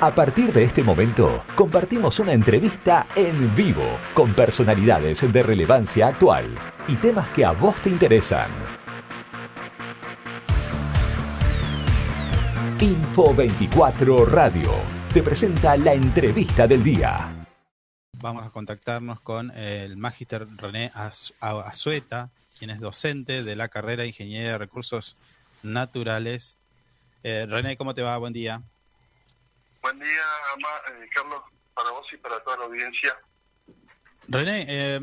A partir de este momento, compartimos una entrevista en vivo con personalidades de relevancia actual y temas que a vos te interesan. Info 24 Radio te presenta la entrevista del día. Vamos a contactarnos con el magister René Azueta, quien es docente de la carrera de Ingeniería de Recursos Naturales. Eh, René, ¿cómo te va? Buen día. Buen día, eh, Carlos, para vos y para toda la audiencia. René, eh,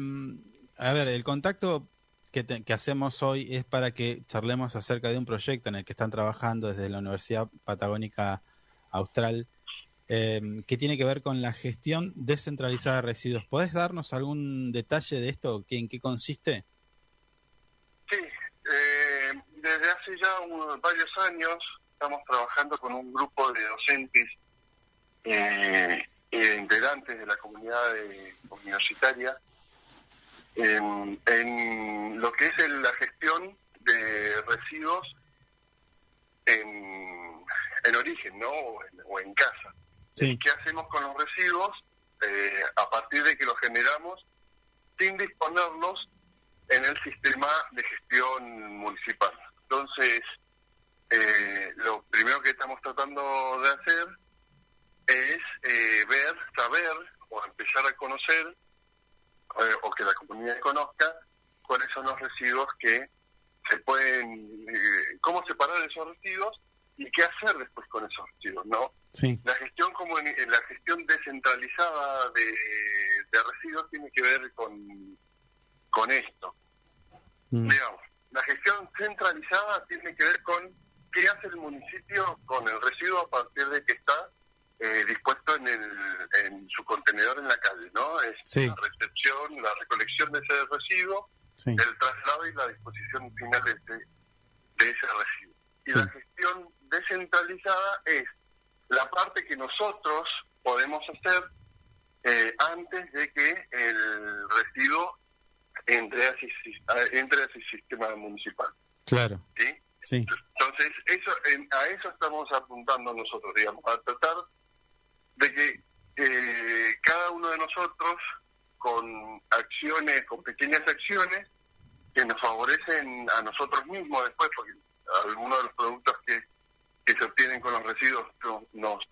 a ver, el contacto que, hacemos hoy es para que charlemos acerca de un proyecto en el que están trabajando desde la Universidad Patagónica Austral, eh, que tiene que ver con la gestión descentralizada de residuos. ¿Podés darnos algún detalle de esto? ¿En qué consiste? Sí, desde hace ya varios años estamos trabajando con un grupo de docentes eh, integrantes de la comunidad universitaria en, lo que es la gestión de residuos en, origen, ¿no? O en, casa. ¿Qué hacemos con los residuos eh, a partir de que los generamos sin disponerlos en el sistema de gestión municipal? Entonces, eh, lo primero que estamos tratando de hacer es eh, ver, saber o empezar a conocer eh, o que la comunidad conozca cuáles son los residuos que se pueden, eh, cómo separar esos residuos y qué hacer después con esos residuos, ¿no? Sí. La gestión como la gestión descentralizada de, de, residuos tiene que ver con, con esto. Mm. Digamos, la gestión centralizada tiene que ver con qué hace el municipio con el residuo a partir de que está eh, dispuesto en, el, en su contenedor en la calle, ¿no? Es la recepción, la recolección de ese residuo, el traslado y la disposición final de ese, de ese residuo. Y la gestión descentralizada es la parte que nosotros podemos hacer eh, antes de que el residuo entre a, entre a ese sistema municipal. Claro. ¿Sí? Entonces, eso, a eso estamos apuntando nosotros, digamos, a tratar de que eh, cada uno de nosotros con acciones, con pequeñas acciones que nos favorecen a nosotros mismos después, porque algunos de los productos que, que se obtienen con los residuos nos,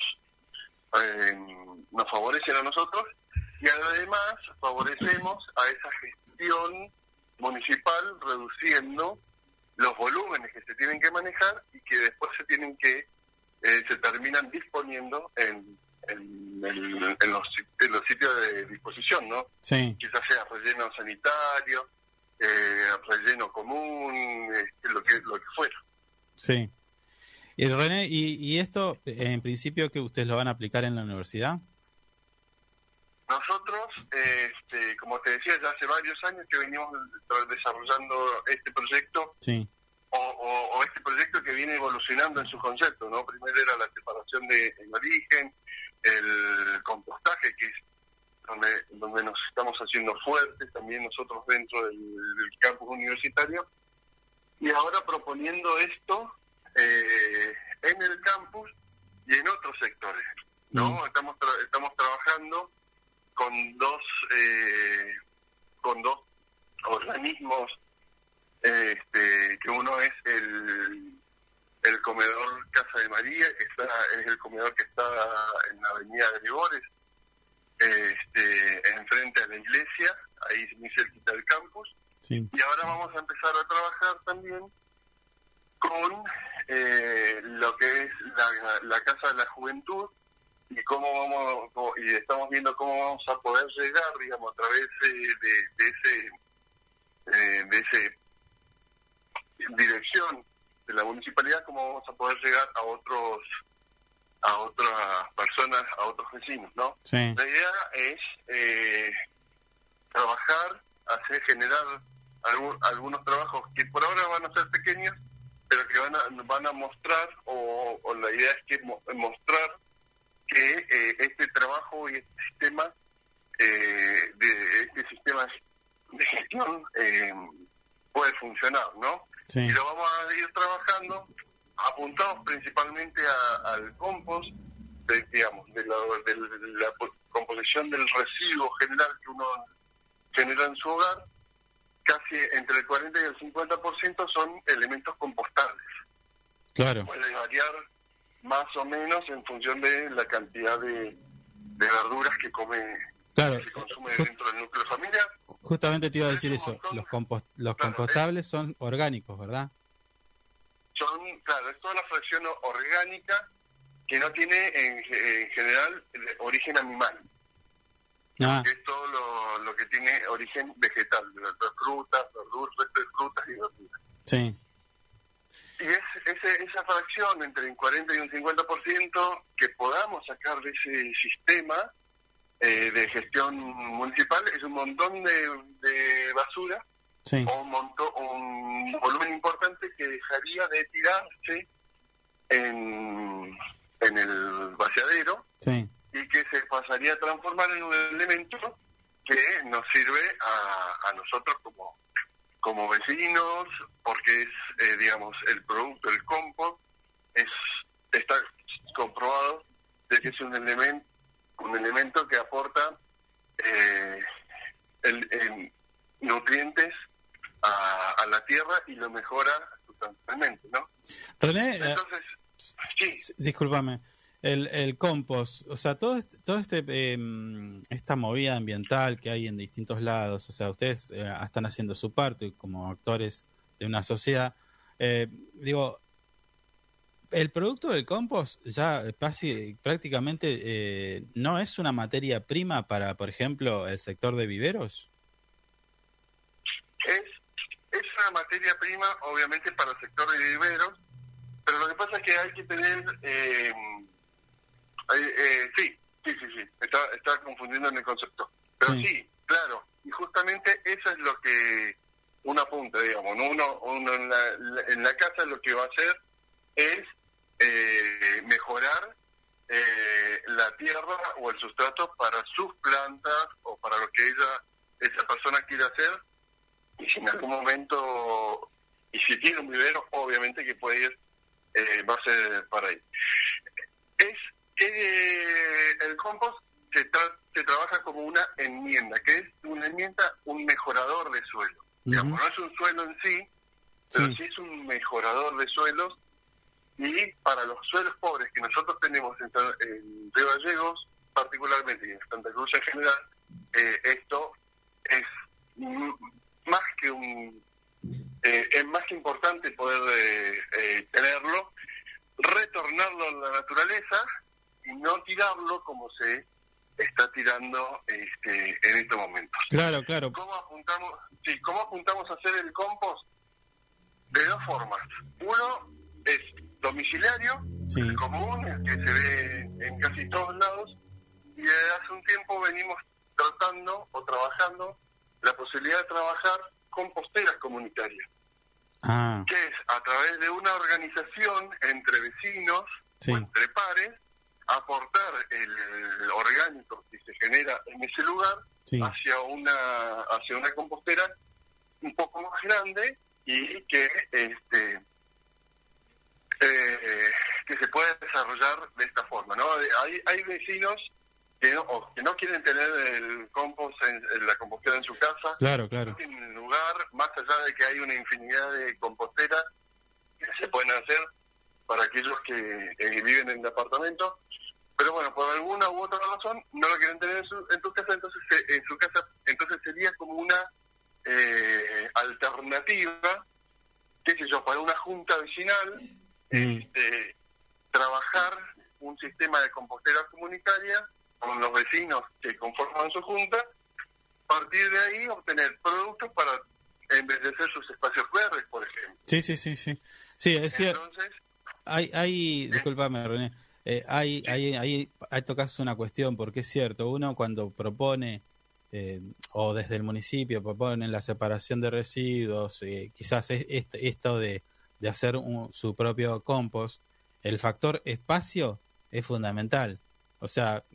eh, nos favorecen a nosotros y además favorecemos a esa gestión municipal reduciendo los volúmenes que se tienen que manejar y que después se tienen que eh, se terminan disponiendo en en, los, sitios de disposición, ¿no? Sí. Quizás sea relleno sanitario, eh, relleno común, este, lo que lo que fuera. Sí. Y René, ¿y, esto en principio que ustedes lo van a aplicar en la universidad? Nosotros, este, como te decía, ya hace varios años que venimos desarrollando este proyecto. Sí. O, este proyecto que viene evolucionando en su concepto, ¿no? Primero era la separación de en origen, el compostaje, que es donde, donde nos estamos haciendo fuertes también nosotros dentro del, campus universitario, y ahora proponiendo esto eh, en el campus y en otros sectores. ¿no? Mm. Estamos, estamos trabajando con dos, eh, con dos organismos, este, que uno es el el comedor Casa de María, que está, es el comedor que está en la avenida de Libores, este, enfrente a la iglesia, ahí muy cerquita del campus. Y ahora vamos a empezar a trabajar también con eh, lo que es la, Casa de la Juventud y cómo vamos y estamos viendo cómo vamos a poder llegar, digamos, a través de, ese eh, de ese dirección de la municipalidad, cómo vamos a poder llegar a otros a otras personas, a otros vecinos, ¿no? La idea es eh, trabajar, hacer generar algunos trabajos que por ahora van a ser pequeños, pero que van a, van a mostrar, o, la idea es que mostrar que eh, este trabajo y este sistema, eh, de este sistema de gestión puede funcionar, ¿no? Y lo vamos a ir trabajando apuntados principalmente al compost de, digamos, de la, de la composición del residuo general que uno genera en su hogar, casi entre el 40 y el 50% son elementos compostables. Claro. Puede variar más o menos en función de la cantidad de, verduras que come claro. que se consume dentro del núcleo familiar. Justamente te iba a decir eso, los, compost, los compostables son orgánicos, ¿verdad? Son, claro, es toda la fracción orgánica que no tiene en, general origen animal. Ah. es todo lo, que tiene origen vegetal, frutas, verduras, frutas y verduras. Sí. Y es ese, esa fracción entre un 40 y un 50% que podamos sacar de ese sistema eh, de gestión municipal es un montón de, basura o un, montón, un volumen importante que dejaría de tirarse en, en el vaciadero y que se pasaría a transformar en un elemento que nos sirve a, a nosotros como como vecinos, porque es, eh, digamos, el producto, el compost, es, está comprobado de que es un elemento, un elemento que aporta eh, el, nutrientes a, la tierra y lo mejora sustancialmente, ¿no? René, eh, Entonces, sí. discúlpame el, el compost, o sea, todo este, todo este em, esta movida ambiental que hay en distintos lados, o sea, ustedes eh, están haciendo su parte como actores de una sociedad. Eh, digo, el producto del compost ya casi prácticamente eh, no es una materia prima para, por ejemplo, el sector de viveros. Es, es una materia prima, obviamente, para el sector de viveros, pero lo que pasa es que hay que tener eh, eh, sí, sí, sí, sí, está, está confundiendo en el concepto. Pero sí. claro, y justamente eso es lo que uno apunta, digamos, uno, uno en, la, en la casa lo que va a hacer es eh, mejorar eh, la tierra o el sustrato para sus plantas o para lo que ella, esa persona quiere hacer, y si en algún momento, y si tiene un vivero, obviamente que puede ir, eh, va a ser para ahí. Es eh, el compost se, se trabaja como una enmienda, que es una enmienda, un mejorador de suelo. no es un suelo en sí, pero sí. es un mejorador de suelos. Y para los suelos pobres que nosotros tenemos en, Río Gallegos, particularmente y en Santa Cruz en general, eh, esto es más que un eh, es más que importante poder eh, tenerlo, retornarlo a la naturaleza y no tirarlo como se está tirando este, en estos momentos. Claro, claro. ¿Cómo apuntamos, sí, ¿Cómo apuntamos a hacer el compost? De dos formas. Uno es domiciliario, común, el que se ve en casi todos lados, y desde hace un tiempo venimos tratando o trabajando la posibilidad de trabajar composteras comunitarias. Ah. Que es a través de una organización entre vecinos o entre pares aportar el orgánico que se genera en ese lugar hacia una hacia una compostera un poco más grande y que este eh, que se pueda desarrollar de esta forma no hay hay vecinos que no, que no quieren tener el compost en, la compostera en su casa. Claro claro. No tienen lugar más allá de que hay una infinidad de composteras que se pueden hacer para aquellos que viven en el apartamento. Pero bueno, por alguna u otra razón no lo quieren tener en su, casa, entonces eh, en su casa, entonces sería como una eh, alternativa, qué sé yo, para una junta vecinal, mm. este, trabajar un sistema de compostera comunitaria con los vecinos que conforman su junta, partir de ahí obtener productos para embellecer sus espacios verdes, por ejemplo. Sí, sí, sí, sí. Sí, es cierto. Hay, hay, discúlpame, René eh, hay, hay, hay, hay tocas una cuestión, porque es cierto, uno cuando propone, eh, o desde el municipio propone la separación de residuos, eh, quizás es, esto de, de hacer su propio compost, el factor espacio es fundamental. O sea,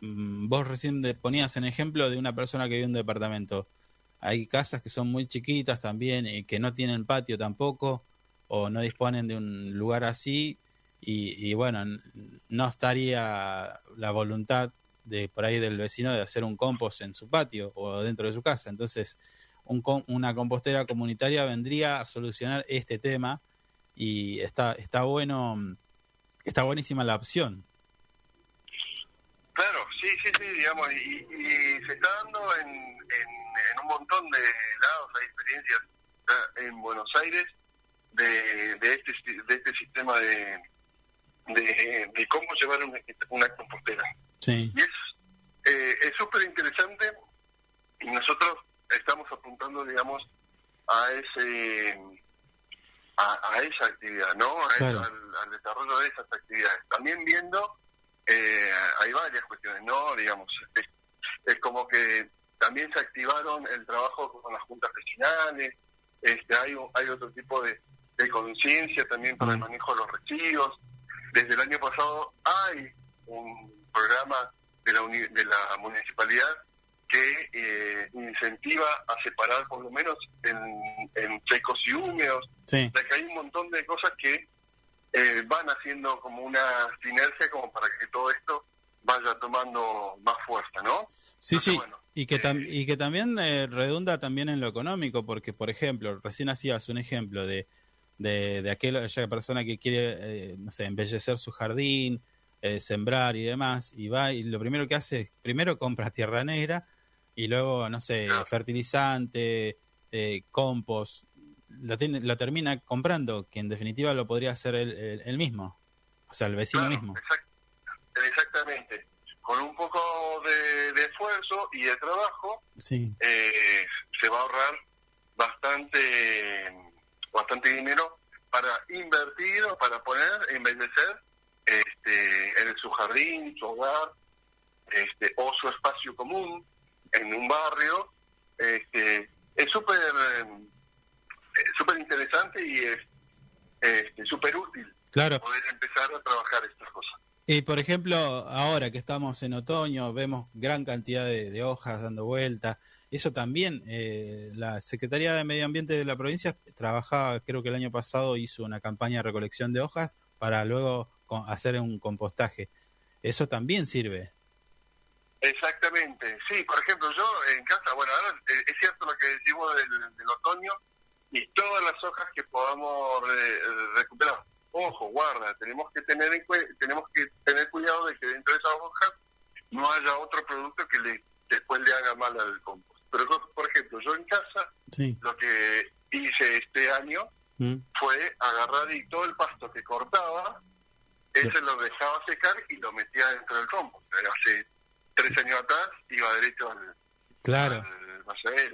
mm, vos recién ponías en ejemplo de una persona que vive en un departamento. Hay casas que son muy chiquitas también y que no tienen patio tampoco o no disponen de un lugar así y, bueno, no estaría la voluntad de por ahí del vecino de hacer un compost en su patio o dentro de su casa. Entonces, un, una compostera comunitaria vendría a solucionar este tema y está está bueno está buenísima la opción. Claro, sí, sí, sí, digamos, y, se está dando en, en, un montón de lados, hay experiencias en Buenos Aires de, de, este, de este sistema de, de, cómo llevar una, una compostera. Sí. Y es súper interesante y nosotros estamos apuntando, digamos, a ese a, esa actividad, ¿no? al, desarrollo de esas actividades. También viendo, eh, hay varias cuestiones, ¿no? Digamos, es, como que también se activaron el trabajo con las juntas regionales, este, hay, hay otro tipo de, de conciencia también para el mm. manejo de los residuos. Desde el año pasado hay un programa de la, de la municipalidad que eh, incentiva a separar por lo menos en, secos y húmedos. Sí. que hay un montón de cosas que eh, van haciendo como una sinergia como para que todo esto vaya tomando más fuerza, ¿no? Sí, sí. y que, eh, y que también redunda también en lo económico, porque, por ejemplo, recién hacías un ejemplo de, de, de aquella persona que quiere, no sé, embellecer su jardín, sembrar y demás, y va y lo primero que hace es, primero compra tierra negra, y luego, no sé, fertilizante, eh, compost, lo, tiene, lo termina comprando, que en definitiva lo podría hacer él, mismo, o sea, el vecino mismo. exactamente. Con un poco de, esfuerzo y de trabajo, sí. eh, se va a ahorrar bastante, bastante dinero para invertir o para poner, embellecer este, en su jardín, su hogar, este, o su espacio común en un barrio, este, es súper eh, súper interesante y es este, súper útil claro. poder empezar a trabajar estas cosas. Y por ejemplo, ahora que estamos en otoño, vemos gran cantidad de, hojas dando vuelta. Eso también, eh, la Secretaría de Medio Ambiente de la provincia trabajaba, creo que el año pasado hizo una campaña de recolección de hojas para luego hacer un compostaje. Eso también sirve. Exactamente, sí, por ejemplo, yo en casa, bueno, ahora eh, es cierto lo que decimos del, otoño y todas las hojas que podamos recuperar. Ojo, guarda, tenemos que tener tenemos que tener cuidado de que dentro de esas hojas no haya otro producto que le, después le haga mal al compost. Pero, por ejemplo, yo en casa, lo que hice este año mm. fue agarrar y todo el pasto que cortaba, ese lo dejaba secar y lo metía dentro del compost. Hace tres años atrás iba derecho al, claro.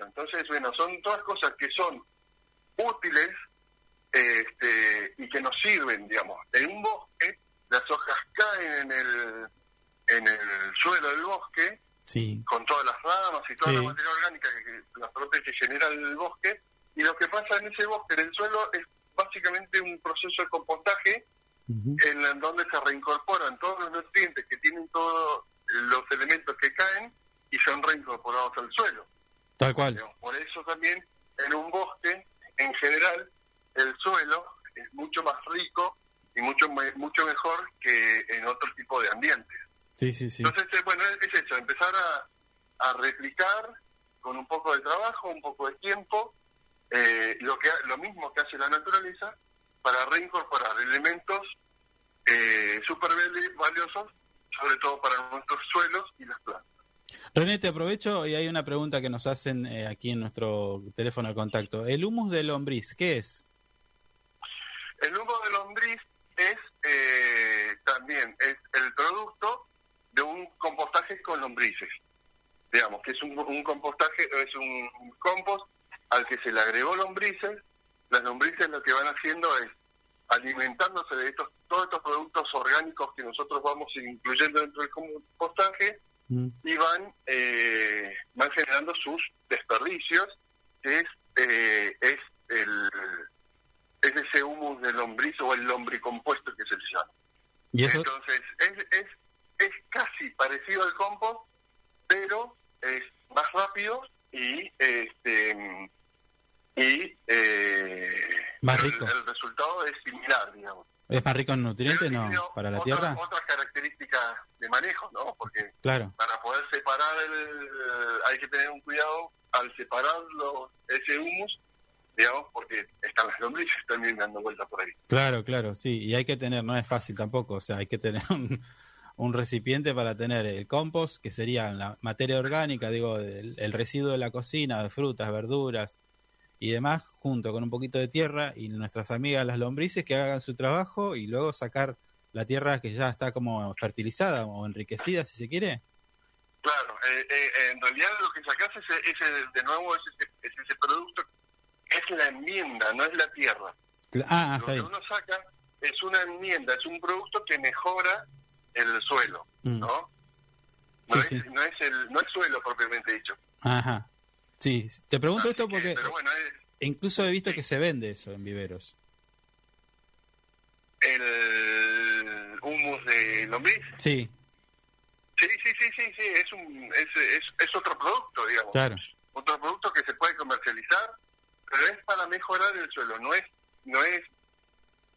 Entonces, bueno, son todas cosas que son útiles este, y que nos sirven, digamos. En un bosque, las hojas caen en el, en el suelo del bosque, con todas las ramas y toda la materia orgánica que, las que genera el bosque, y lo que pasa en ese bosque, en el suelo, es básicamente un proceso de compostaje en donde se reincorporan todos los nutrientes que tienen todo los elementos que caen y son reincorporados al suelo. Tal cual. Por eso también en un bosque, en general, el suelo es mucho más rico y mucho mucho mejor que en otro tipo de ambientes. Sí, sí, sí. Entonces, eh, bueno, es eso, empezar a, a replicar con un poco de trabajo, un poco de tiempo, eh, lo que lo mismo que hace la naturaleza para reincorporar elementos eh, súper valiosos sobre todo para nuestros suelos y las plantas. René, te aprovecho y hay una pregunta que nos hacen eh, aquí en nuestro teléfono de contacto. ¿El humus de lombriz qué es? El humus de lombriz es eh, también es el producto de un compostaje con lombrices. Digamos que es un, compostaje, es un, un compost al que se le agregó lombrices. Las lombrices lo que van haciendo es alimentándose de estos todos estos productos orgánicos que nosotros vamos incluyendo dentro del compostaje mm. y van eh, van generando sus desperdicios que es eh, es el es ese humus de lombriz o el lombricompuesto que se le llama ¿Y entonces es, es es casi parecido al compost pero es más rápido y este y más rico. El, resultado es similar, digamos. ¿Es más rico en nutrientes, no? ¿Para la tierra? Otras características de manejo, ¿no? Porque claro. para poder separar el... Hay que tener un cuidado al separar ese humus, digamos, porque están las lombrices también dando vueltas por ahí. Claro, claro, sí. Y hay que tener, no es fácil tampoco, o sea, hay que tener un, un recipiente para tener el compost, que sería la materia orgánica, digo, el, residuo de la cocina, de frutas, verduras y demás, junto con un poquito de tierra y nuestras amigas las lombrices que hagan su trabajo y luego sacar la tierra que ya está como fertilizada o enriquecida, si se quiere. Claro, eh, eh, en realidad lo que sacas es, ese, de nuevo es ese, producto, es la enmienda, no es la tierra. Ah, lo que uno saca es una enmienda, es un producto que mejora el suelo, mm. ¿no? No, es, no, es el, no es suelo propiamente dicho. Ajá. Sí, te pregunto esto porque incluso he visto que se vende eso en viveros. ¿El humus de lombriz? Sí. Sí, sí, sí, sí, sí, es, un, es, es, es otro producto, digamos. Claro. Otro producto que se puede comercializar, pero es para mejorar el suelo, no es no es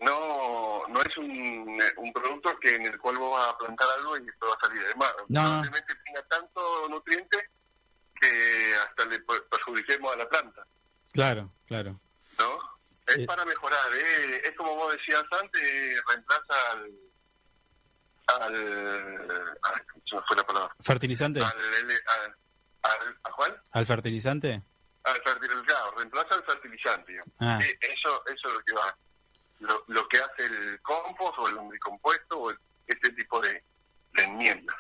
no no es un, un, producto que en el cual vos vas a plantar algo y esto va a salir de mar. No. Probablemente tenga tanto nutriente que hasta le perjudiquemos a la planta. Claro, claro. ¿No? Es eh. para mejorar, ¿eh? es como vos decías antes, reemplaza al... al fue la palabra. ¿Fertilizante? Al, al, ¿A cuál? ¿Al fertilizante? Al fertilizante, reemplaza al fertilizante. Ah. Eh, eso, eso es lo que va lo, lo que hace el compost o el lombricompuesto o este tipo de, enmiendas.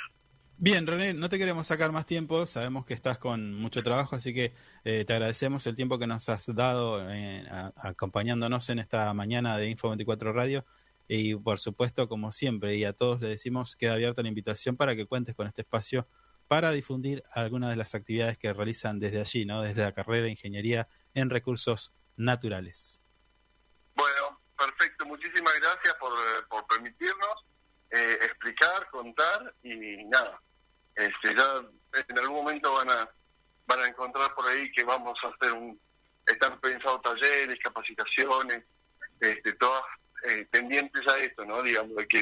Bien, René, no te queremos sacar más tiempo, sabemos que estás con mucho trabajo, así que eh, te agradecemos el tiempo que nos has dado eh, acompañándonos en esta mañana de Info 24 Radio y por supuesto, como siempre, y a todos le decimos, queda abierta la invitación para que cuentes con este espacio para difundir algunas de las actividades que realizan desde allí, ¿no? desde la carrera de Ingeniería en Recursos Naturales. Bueno, perfecto. Muchísimas gracias por, por permitirnos eh, explicar, contar y nada. Este, ya en algún momento van a van a encontrar por ahí que vamos a hacer un están pensados talleres, capacitaciones, este, todas eh, pendientes a esto, ¿no? Digamos de que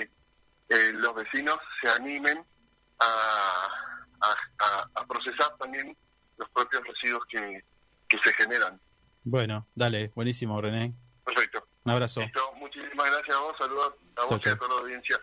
eh, los vecinos se animen a, a, a, procesar también los propios residuos que, que se generan. Bueno, dale, buenísimo, René. Perfecto. Un abrazo. muchísimas gracias a vos, saludos a vos y a toda la audiencia.